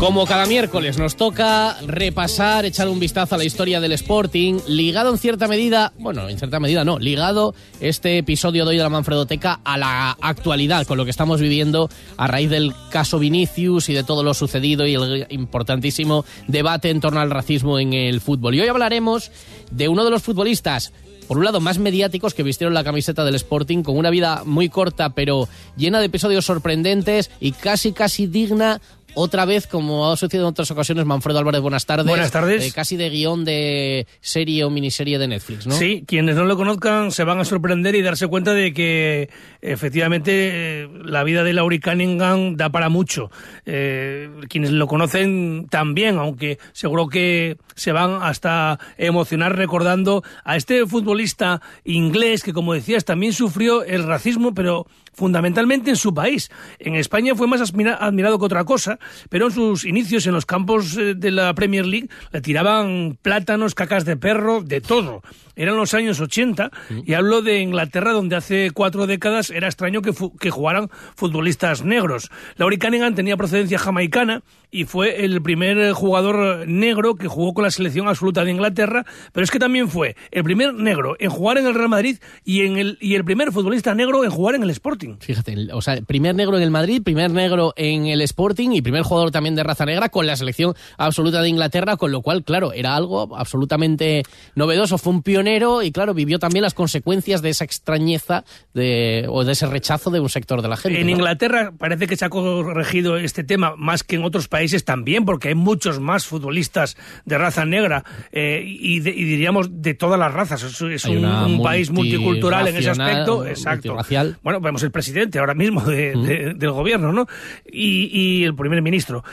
como cada miércoles nos toca repasar, echar un vistazo a la historia del Sporting, ligado en cierta medida, bueno, en cierta medida no, ligado este episodio de hoy de la Manfredoteca a la actualidad, con lo que estamos viviendo a raíz del caso Vinicius y de todo lo sucedido y el importantísimo debate en torno al racismo en el fútbol. Y hoy hablaremos de uno de los futbolistas por un lado, más mediáticos que vistieron la camiseta del Sporting, con una vida muy corta, pero llena de episodios sorprendentes y casi, casi digna otra vez, como ha sucedido en otras ocasiones, Manfredo Álvarez, buenas tardes. Buenas tardes. Eh, casi de guion de serie o miniserie de Netflix, ¿no? Sí, quienes no lo conozcan se van a sorprender y darse cuenta de que efectivamente la vida de Laurie Cunningham da para mucho. Eh, quienes lo conocen también, aunque seguro que se van hasta emocionar recordando a este futbolista inglés que, como decías, también sufrió el racismo, pero fundamentalmente en su país. En España fue más admirado que otra cosa, pero en sus inicios en los campos eh, de la Premier League le tiraban plátanos, cacas de perro, de todo. Eran los años 80 y hablo de Inglaterra donde hace cuatro décadas era extraño que, que jugaran futbolistas negros. Laurie Cunningham tenía procedencia jamaicana y fue el primer jugador negro que jugó con la selección absoluta de Inglaterra, pero es que también fue el primer negro en jugar en el Real Madrid y, en el, y el primer futbolista negro en jugar en el Sporting. Fíjate, o sea, primer negro en el Madrid, primer negro en el Sporting y primer jugador también de raza negra con la selección absoluta de Inglaterra, con lo cual, claro, era algo absolutamente novedoso, fue un pionero y, claro, vivió también las consecuencias de esa extrañeza de, o de ese rechazo de un sector de la gente. En Inglaterra parece que se ha corregido este tema más que en otros países también, porque hay muchos más futbolistas de raza negra eh, y, diríamos de todas las razas. Es, un, país multicultural en ese aspecto. Exacto. Bueno, vemos el presidente ahora mismo del gobierno, ¿no? Y, el primer ministro.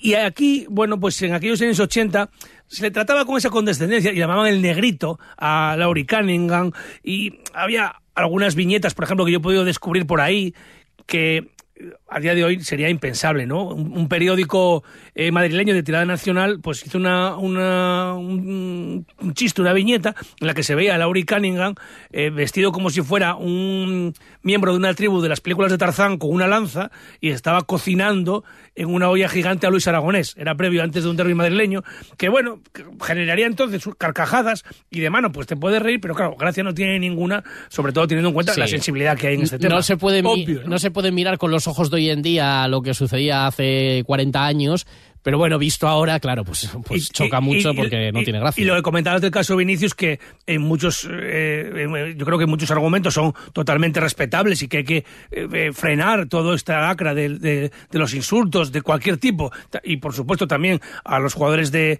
Y aquí, bueno, pues en aquellos años 80 se le trataba con esa condescendencia y llamaban el negrito a Laurie Cunningham y había algunas viñetas, por ejemplo, que yo he podido descubrir por ahí que a día de hoy sería impensable, ¿no? Un, periódico eh, madrileño de tirada nacional, pues hizo una, una un, chiste, una viñeta, en la que se veía a Laurie Cunningham eh, vestido como si fuera un miembro de una tribu de las películas de Tarzán con una lanza y estaba cocinando en una olla gigante a Luis Aragonés. Era previo antes de un derby madrileño, que bueno, generaría entonces carcajadas y de mano, pues te puedes reír, pero claro, gracia no tiene ninguna, sobre todo teniendo en cuenta la sensibilidad que hay en este tema. No se puede, ¿no? se puede mirar con los ojos de hoy en día lo que sucedía hace 40 años pero bueno, visto ahora, claro, pues, pues choca mucho porque no tiene gracia. Y lo que comentabas del caso Vinicius, que en muchos, eh, yo creo que muchos argumentos son totalmente respetables y que hay que eh, frenar toda esta lacra de, de, los insultos de cualquier tipo y por supuesto también a los jugadores de,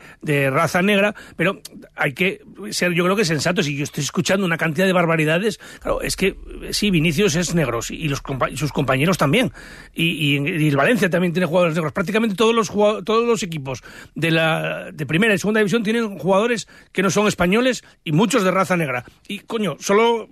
raza negra, pero hay que ser, yo creo que sensatos y yo estoy escuchando una cantidad de barbaridades. Claro, es que sí, Vinicius es negro y los, sus compañeros también. Y, y, Valencia también tiene jugadores negros. Prácticamente todos los jugadores todos los equipos de la de primera y segunda división tienen jugadores que no son españoles y muchos de raza negra. Y coño, solo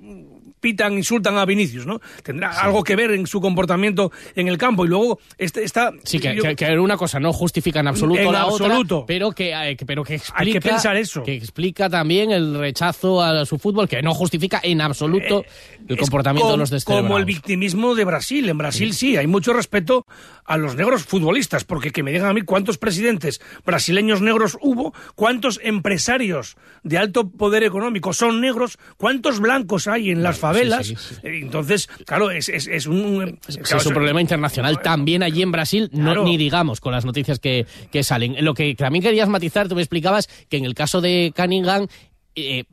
pitan, insultan a Vinicius, ¿no? Tendrá algo que ver en su comportamiento en el campo. Y luego este, está... Sí, que, que, una cosa no justifica en absoluto la otra, pero que, eh, pero que explica... Hay que pensar eso. Que explica también el rechazo a su fútbol, que no justifica en absoluto eh, el comportamiento de los descelebrados. Como el victimismo de Brasil. En Brasil sí. hay mucho respeto a los negros futbolistas, porque que me digan a mí cuántos presidentes brasileños negros hubo, cuántos empresarios de alto poder económico son negros, cuántos blancos hay en las favelas. Entonces, claro, es, es, un... es un problema internacional también allí en Brasil, no, ni digamos con las noticias que, que salen. Lo que también querías matizar, tú me explicabas que en el caso de Cunningham... Eh,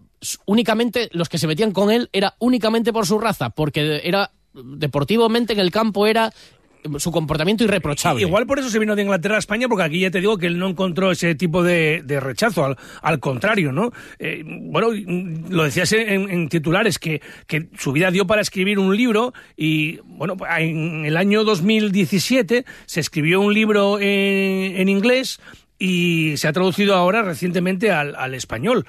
únicamente los que se metían con él era únicamente por su raza, porque era deportivamente en el campo era su comportamiento irreprochable. Igual por eso se vino de Inglaterra a España, porque aquí ya te digo que él no encontró ese tipo de, rechazo, al, contrario, ¿no? Eh, bueno, lo decías en, titulares, que, que, su vida dio para escribir un libro y, bueno, en el año 2017 se escribió un libro en, en inglés y se ha traducido ahora recientemente al, al, español.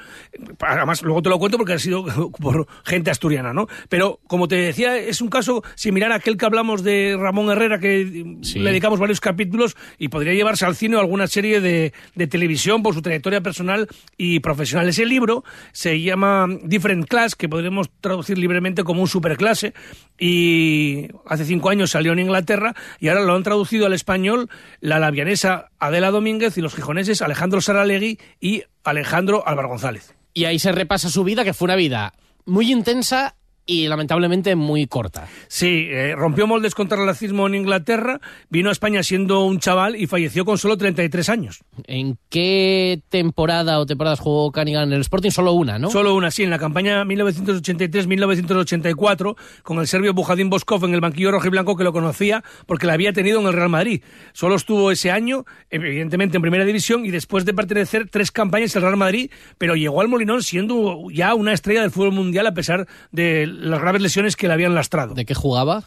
Además, luego te lo cuento porque ha sido por gente asturiana, ¿no? Pero, como te decía, es un caso similar a aquel que hablamos de Ramón Herrera, que le dedicamos varios capítulos y podría llevarse al cine o alguna serie de, de, televisión por su trayectoria personal y profesional. Ese libro se llama Different Class, que podremos traducir libremente como un superclase, y hace cinco años salió en Inglaterra y ahora lo han traducido al español la labianesa Adela Domínguez y los gijoneses Alejandro Saralegui y Alejandro Álvaro González. Y ahí se repasa su vida, que fue una vida muy intensa y lamentablemente muy corta. Sí, eh, rompió moldes contra el racismo en Inglaterra, vino a España siendo un chaval y falleció con solo 33 años. ¿En qué temporada o temporadas jugó Canigan en el Sporting? Solo una, ¿no? Solo una, sí, en la campaña 1983-1984, con el serbio Bujadín Boskov en el banquillo rojo y blanco que lo conocía porque la había tenido en el Real Madrid. Solo estuvo ese año, evidentemente en primera división, y después de pertenecer tres campañas al Real Madrid, pero llegó al Molinón siendo ya una estrella del fútbol mundial a pesar de las graves lesiones que le habían lastrado. ¿De qué jugaba?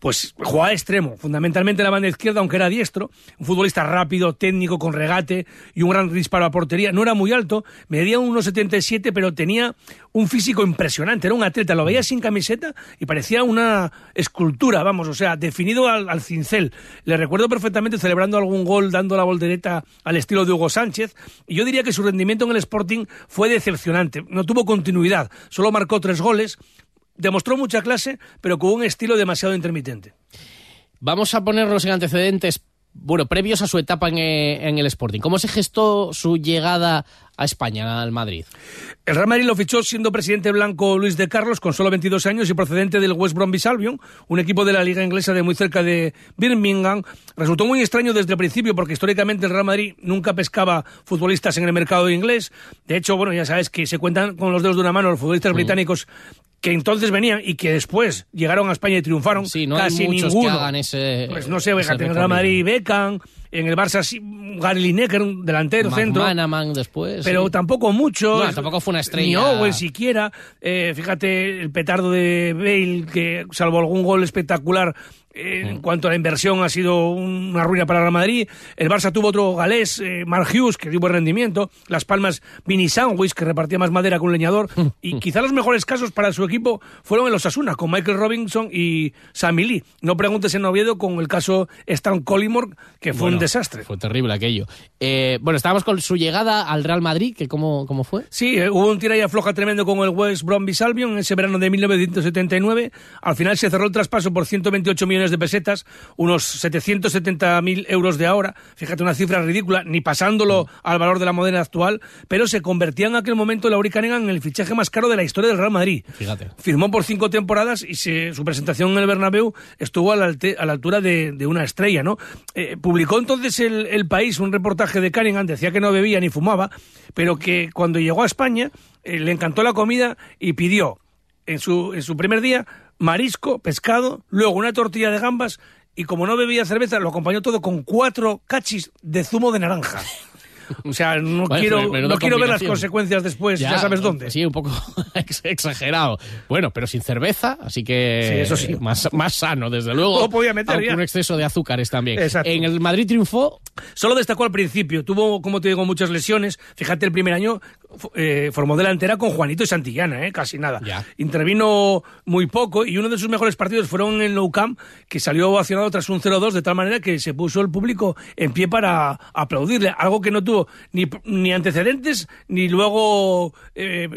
Pues jugaba extremo, fundamentalmente en la banda izquierda, aunque era diestro, un futbolista rápido, técnico, con regate y un gran disparo a portería. No era muy alto, medía 1,77, pero tenía un físico impresionante, era un atleta, lo veía sin camiseta y parecía una escultura, vamos, o sea, definido al, cincel. Le recuerdo perfectamente celebrando algún gol, dando la voltereta al estilo de Hugo Sánchez, y yo diría que su rendimiento en el Sporting fue decepcionante, no tuvo continuidad, solo marcó tres goles, demostró mucha clase, pero con un estilo demasiado intermitente. Vamos a ponernos en antecedentes, bueno, previos a su etapa en, eh, en, el Sporting. ¿Cómo se gestó su llegada a España, al Madrid? El Real Madrid lo fichó siendo presidente blanco Luis de Carlos, con solo 22 años y procedente del West Bromwich Albion, un equipo de la liga inglesa de muy cerca de Birmingham. Resultó muy extraño desde el principio porque históricamente el Real Madrid nunca pescaba futbolistas en el mercado inglés. De hecho, bueno, ya sabes que se cuentan con los dedos de una mano los futbolistas británicos que entonces venían y que después llegaron a España y triunfaron. Sí, no casi hay muchos ninguno. que hagan ese. Pues no sé, fíjate, en el Real Madrid Beckham, en el Barça Gary Lineker, un delantero, centro. Manaman después. Pero sí. tampoco mucho. No, tampoco fue una estrella. Ni Owen siquiera. Eh, fíjate el petardo de Bale, que salvo algún gol espectacular en cuanto a la inversión ha sido una ruina para el Real Madrid. El Barça tuvo otro galés, eh, Mark Hughes, que dio buen rendimiento. Las Palmas, Vini Sandwich, que repartía más madera con un leñador. y quizá los mejores casos para su equipo fueron en los Asuna, con Michael Robinson y Sammy Lee. No preguntes en Oviedo con el caso Stan Collymore, que fue Bueno, un desastre. Fue terrible aquello. Eh, bueno, estábamos con su llegada al Real Madrid, que cómo, cómo fue. Sí, eh, hubo un tira y afloja tremendo con el West Bromwich Albion en ese verano de 1979. Al final se cerró el traspaso por 128 millones de pesetas, unos 770.000 euros de ahora. Fíjate, una cifra ridícula, ni pasándolo al valor de la moneda actual, pero se convertía en aquel momento Lauri Cunningham en el fichaje más caro de la historia del Real Madrid. Fíjate. Firmó por cinco temporadas y se- su presentación en el Bernabéu estuvo a la, alte- a la altura de, de una estrella, ¿no? Eh, publicó entonces el, el País un reportaje de Cunningham, decía que no bebía ni fumaba, pero que cuando llegó a España eh, le encantó la comida y pidió en su, en su primer día marisco, pescado, luego una tortilla de gambas y como no bebía cerveza lo acompañó todo con cuatro cachis de zumo de naranja. O sea, no Bueno, quiero, no quiero ver las consecuencias después, ya, sabes dónde. Sí, un poco ex- exagerado. Bueno, pero sin cerveza, así que Sí, eso sí. Más, más sano, desde luego. Lo podía meter ya. un exceso de azúcares también. Exacto. En el Madrid triunfó Solo destacó al principio, tuvo, como te digo, muchas lesiones. Fíjate, el primer año eh, formó delantera con Juanito y Santillana, eh, casi nada. Ya. Intervino muy poco y uno de sus mejores partidos fueron en el Nou Camp, que salió ovacionado tras un 0-2, de tal manera que se puso el público en pie para aplaudirle, algo que no tuvo ni, ni antecedentes ni luego eh,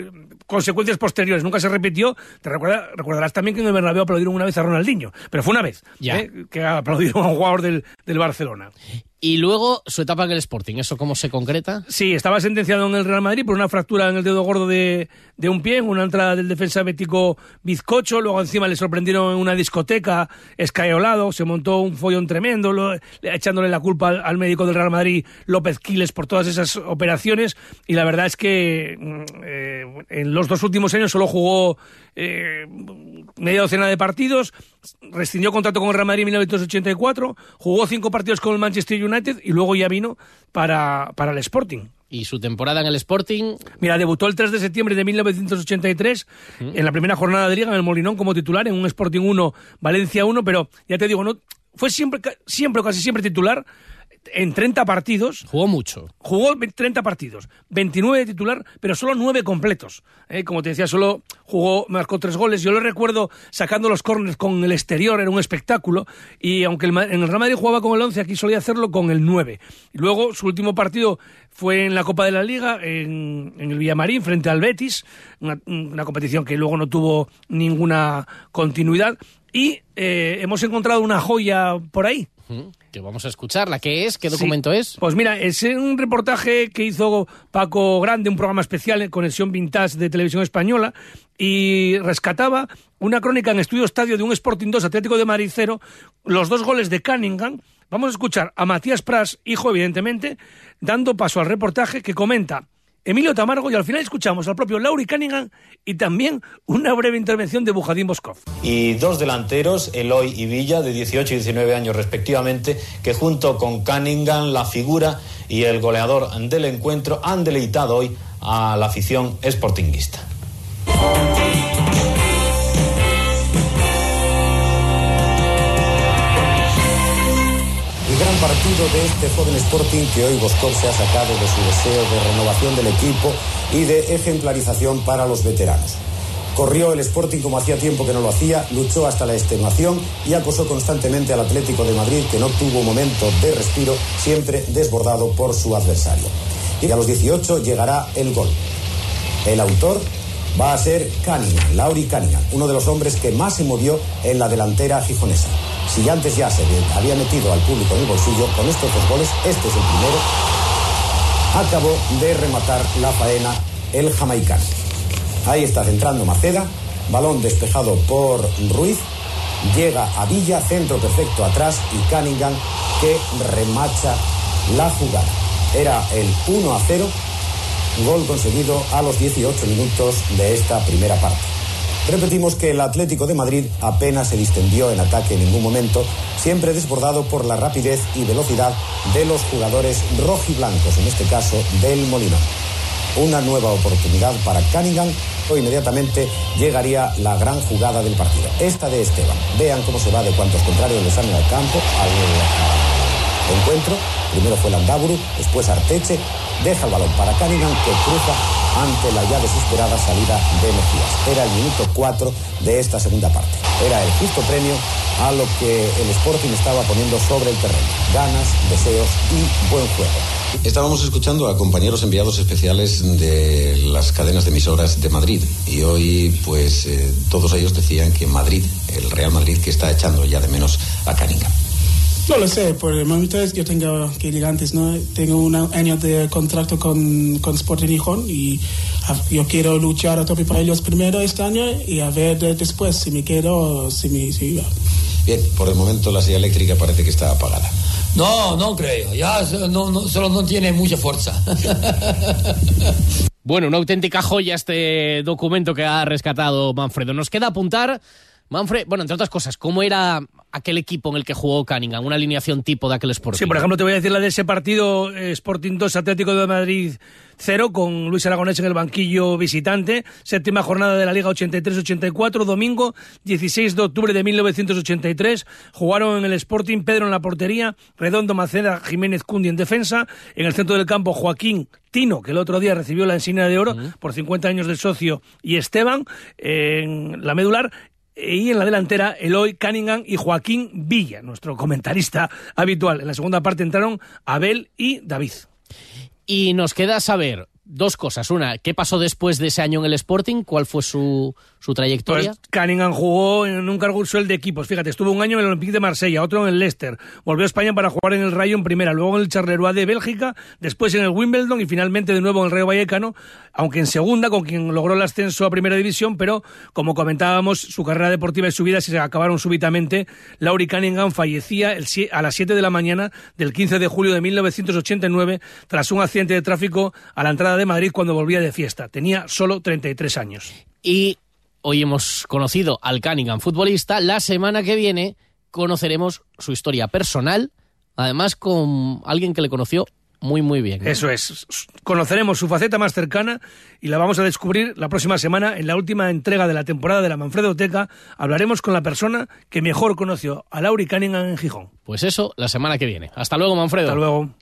consecuencias posteriores. Nunca se repitió. Te recuerda- recordarás también que en el Bernabéu aplaudieron una vez a Ronaldinho, pero fue una vez Ya. eh, que aplaudieron a un jugador del, del Barcelona. Y luego su etapa en el Sporting. ¿Eso cómo se concreta? Sí, estaba sentenciado en el Real Madrid por una fractura en el dedo gordo de, de un pie, una entrada del defensa bético bizcocho. Luego encima le sorprendieron en una discoteca, escaeolado, se montó un follón tremendo, echándole la culpa al, al médico del Real Madrid, López Quiles, por todas esas operaciones. Y la verdad es que mm, eh, en los dos últimos años solo jugó eh, media docena de partidos, rescindió contrato con el Real Madrid en 1984, jugó cinco partidos con el Manchester United y luego ya vino para, para el Sporting. Y su temporada en el Sporting, Mira, debutó el 3 de septiembre de 1983 en la primera jornada de liga en el Molinón como titular en un Sporting 1, Valencia 1, pero ya te digo, no fue siempre, siempre casi siempre titular. En 30 partidos. Jugó mucho. Jugó 30 partidos, 29 de titular, pero solo 9 completos. ¿eh? Como te decía, solo jugó, marcó 3 goles. Yo lo recuerdo sacando los córneres con el exterior, era un espectáculo. Y aunque en el Real Madrid jugaba con el 11, aquí solía hacerlo con el 9. Y luego su último partido fue en la Copa de la Liga, en, el Villamarín, frente al Betis, una, competición que luego no tuvo ninguna continuidad. Y eh, hemos encontrado una joya por ahí. Que vamos a escucharla. ¿Qué es? ¿Qué documento es? Pues mira, es un reportaje que hizo Paco Grande, un programa especial en Conexión Vintage de Televisión Española, y rescataba una crónica en Estudio Estadio de un Sporting 2 Atlético de Madrid 0, los dos goles de Cunningham, Vamos a escuchar a Matías Pras, hijo evidentemente, dando paso al reportaje que comenta Emilio Tamargo y al final escuchamos al propio Lauri Cunningham y también una breve intervención de Bujadín Boscov. Y dos delanteros, Eloy y Villa, de 18 y 19 años respectivamente, que junto con Cunningham, la figura y el goleador del encuentro, han deleitado hoy a la afición sportinguista. Gran partido de este joven Sporting que hoy Boscov se ha sacado de su deseo de renovación del equipo y de ejemplarización para los veteranos. Corrió el Sporting como hacía tiempo que no lo hacía, luchó hasta la extenuación y acosó constantemente al Atlético de Madrid que no tuvo momento de respiro, siempre desbordado por su adversario. Y a los 18 llegará el gol. El autor va a ser Cunningham, Lauri Cunningham, uno de los hombres que más se movió en la delantera gijonesa. Si antes ya se había metido al público en el bolsillo, con estos dos goles, este es el primero, acabó de rematar la faena el jamaicano. Ahí está centrando Maceda, balón despejado por Ruiz, llega a Villa, centro perfecto atrás y Cunningham que remacha la jugada. Era el 1 a 0, gol conseguido a los 18 minutos de esta primera parte. Repetimos que el Atlético de Madrid apenas se distendió en ataque en ningún momento, siempre desbordado por la rapidez y velocidad de los jugadores rojiblancos, en este caso del Molinón. Una nueva oportunidad para Cunningham o inmediatamente llegaría la gran jugada del partido. Esta de Esteban. Vean cómo se va de cuantos contrarios le salen al campo, al encuentro. Primero fue Landaburu, después Arteche. Deja el balón para Cunningham que cruza ante la ya desesperada salida de Mejías. Era el minuto 4 de esta segunda parte. Era el justo premio a lo que el Sporting estaba poniendo sobre el terreno. Ganas, deseos y buen juego. Estábamos escuchando a compañeros enviados especiales de las cadenas de emisoras de Madrid y hoy pues eh, todos ellos decían que Madrid, el Real Madrid que está echando ya de menos a Cunningham. No lo sé, por el momento es, yo tengo que ir antes, ¿no? Tengo un año de contrato con, con Sporting Gijón y yo quiero luchar a tope para ellos primero este año y a ver después si me quedo o si me si Bien, por el momento la silla eléctrica parece que está apagada. No, no creo, ya no, no, solo no tiene mucha fuerza. bueno, una auténtica joya este documento que ha rescatado Manfredo. Nos queda apuntar Manfred, bueno, entre otras cosas, ¿cómo era aquel equipo en el que jugó Cunningham? Una alineación tipo de aquel Sporting. Sí, por ejemplo, te voy a decir la de ese partido eh, Sporting 2 Atlético de Madrid 0 con Luis Aragonés en el banquillo visitante. Séptima jornada de la Liga 83-84, domingo 16 de octubre de 1983. Jugaron en el Sporting Pedro en la portería, Redondo Maceda, Jiménez Cundi en defensa. En el centro del campo Joaquín Tino, que el otro día recibió la insignia de oro por 50 años de socio, y Esteban en la medular y en la delantera Eloy Cunningham y Joaquín Villa, nuestro comentarista habitual. En la segunda parte entraron Abel y David. Y nos queda saber dos cosas. Una, ¿qué pasó después de ese año en el Sporting? ¿Cuál fue su, su trayectoria? Pues Cunningham jugó en un cargo usual de equipos. Fíjate, estuvo un año en el Olympique de Marsella, otro en el Leicester. Volvió a España para jugar en el Rayo en primera, luego en el Charleroi de Bélgica, después en el Wimbledon y finalmente de nuevo en el Rayo Vallecano, aunque en segunda, con quien logró el ascenso a primera división, pero como comentábamos, su carrera deportiva y su vida se acabaron súbitamente. Laurie Cunningham fallecía a las 7 de la mañana del 15 de julio de 1989 tras un accidente de tráfico a la entrada de Madrid cuando volvía de fiesta. Tenía solo 33 años. Y hoy hemos conocido al Cunningham futbolista. La semana que viene conoceremos su historia personal, además con alguien que le conoció muy, muy bien. Eso es. Conoceremos su faceta más cercana y la vamos a descubrir la próxima semana en la última entrega de la temporada de la Manfredo Teca. Hablaremos con la persona que mejor conoció a Lauri Cunningham en Gijón. Pues eso, la semana que viene. Hasta luego, Manfredo. Hasta luego.